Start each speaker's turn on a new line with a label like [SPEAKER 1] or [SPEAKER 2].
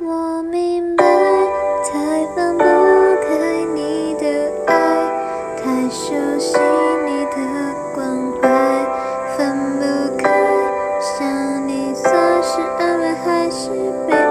[SPEAKER 1] 我明白，太放不开你的爱，太熟悉你的关怀，分不开，想你算是安慰还是悲哀？